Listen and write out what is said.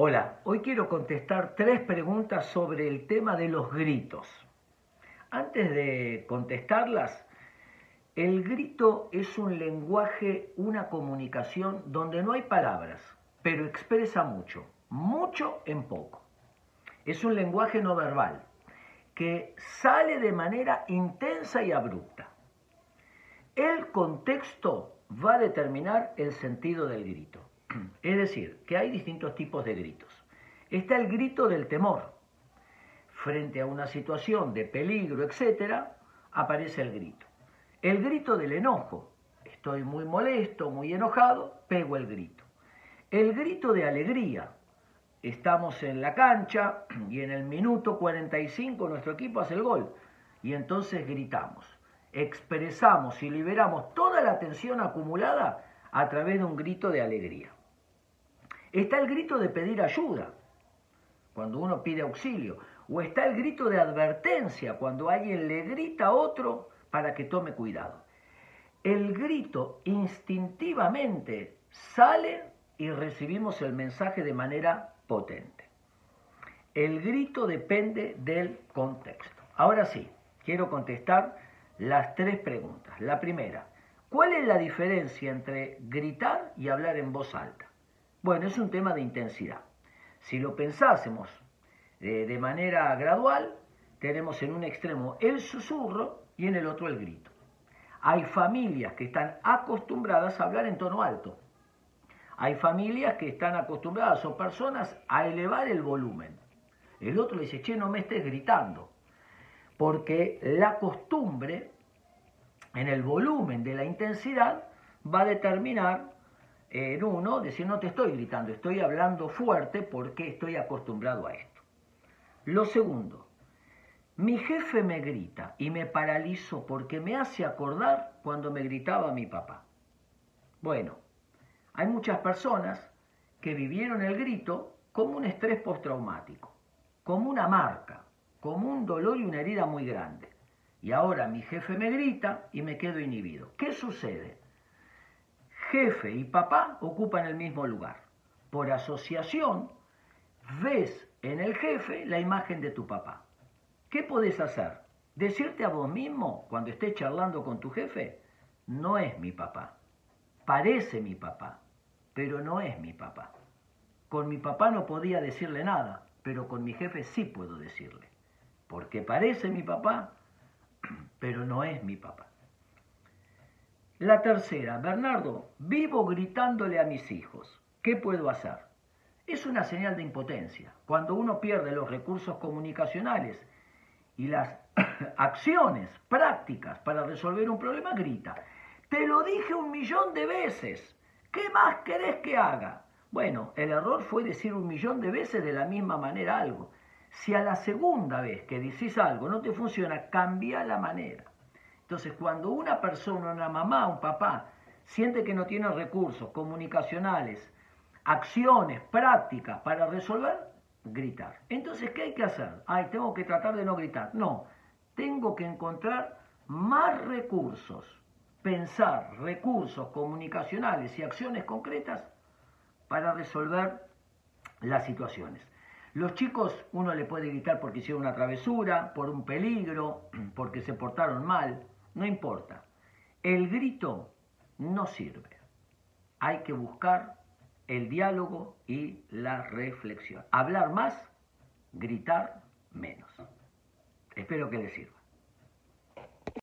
Hola, hoy quiero contestar tres preguntas sobre el tema de los gritos. Antes de contestarlas, el grito es un lenguaje, una comunicación donde no hay palabras, pero expresa mucho, mucho en poco. Es un lenguaje no verbal que sale de manera intensa y abrupta. El contexto va a determinar el sentido del grito. Es decir, que hay distintos tipos de gritos. Está el grito del temor. Frente a una situación de peligro, etc., aparece el grito. El grito del enojo. Estoy muy molesto, muy enojado, pego el grito. El grito de alegría. Estamos en la cancha y en el minuto 45 nuestro equipo hace el gol. Y entonces gritamos, expresamos y liberamos toda la tensión acumulada a través de un grito de alegría. Está el grito de pedir ayuda, cuando uno pide auxilio. O está el grito de advertencia, cuando alguien le grita a otro para que tome cuidado. El grito instintivamente sale y recibimos el mensaje de manera potente. El grito depende del contexto. Ahora sí, quiero contestar las tres preguntas. La primera, ¿cuál es la diferencia entre gritar y hablar en voz alta? Bueno, es un tema de intensidad. Si lo pensásemos eh, de manera gradual, tenemos en un extremo el susurro y en el otro el grito. Hay familias que están acostumbradas a hablar en tono alto. Hay familias que están acostumbradas o personas a elevar el volumen. El otro dice, che, no me estés gritando. Porque la costumbre en el volumen de la intensidad va a determinar en uno, decir, no te estoy gritando, estoy hablando fuerte porque estoy acostumbrado a esto. Lo segundo, mi jefe me grita y me paralizo porque me hace acordar cuando me gritaba mi papá. Bueno, hay muchas personas que vivieron el grito como un estrés postraumático, como una marca, como un dolor y una herida muy grande. Y ahora mi jefe me grita y me quedo inhibido. ¿Qué sucede? Jefe y papá ocupan el mismo lugar. Por asociación, ves en el jefe la imagen de tu papá. ¿Qué podés hacer? Decirte a vos mismo, cuando estés charlando con tu jefe, no es mi papá. Parece mi papá, pero no es mi papá. Con mi papá no podía decirle nada, pero con mi jefe sí puedo decirle. Porque parece mi papá, pero no es mi papá. La tercera, Bernardo, vivo gritándole a mis hijos. ¿Qué puedo hacer? Es una señal de impotencia. Cuando uno pierde los recursos comunicacionales y las acciones prácticas para resolver un problema, grita. Te lo dije un millón de veces. ¿Qué más querés que haga? Bueno, el error fue decir un millón de veces de la misma manera algo. Si a la segunda vez que decís algo no te funciona, cambia la manera. Entonces, cuando una persona, una mamá, un papá, siente que no tiene recursos comunicacionales, acciones, prácticas para resolver, gritar. Entonces, ¿qué hay que hacer? Ay, tengo que tratar de no gritar. No, tengo que encontrar más recursos, pensar recursos comunicacionales y acciones concretas para resolver las situaciones. Los chicos, uno le puede gritar porque hicieron una travesura, por un peligro, porque se portaron mal no importa. El grito no sirve. Hay que buscar el diálogo y la reflexión. Hablar más, gritar menos. Espero que les sirva.